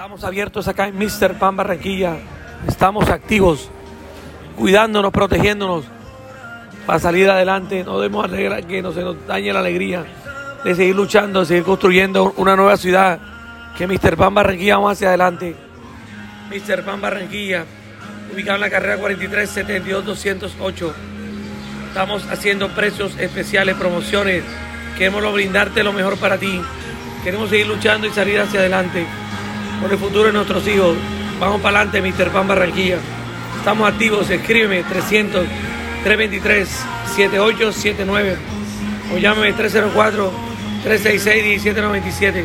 Estamos abiertos acá en Mr. Pan Barranquilla. Estamos activos, cuidándonos, protegiéndonos para salir adelante. No debemos alegrar que no se nos dañe la alegría de seguir luchando, de seguir construyendo una nueva ciudad. Que Mr. Pan Barranquilla vamos hacia adelante. Mr. Pan Barranquilla, ubicado en la carrera 43 72 208. Estamos haciendo precios especiales, promociones. Queremos brindarte lo mejor para ti. Queremos seguir luchando y salir hacia adelante por el futuro de nuestros hijos. Vamos para adelante, Mr. Pan Barranquilla. Estamos activos, escríbeme 300 323 7879 o llámame 304 366 1797.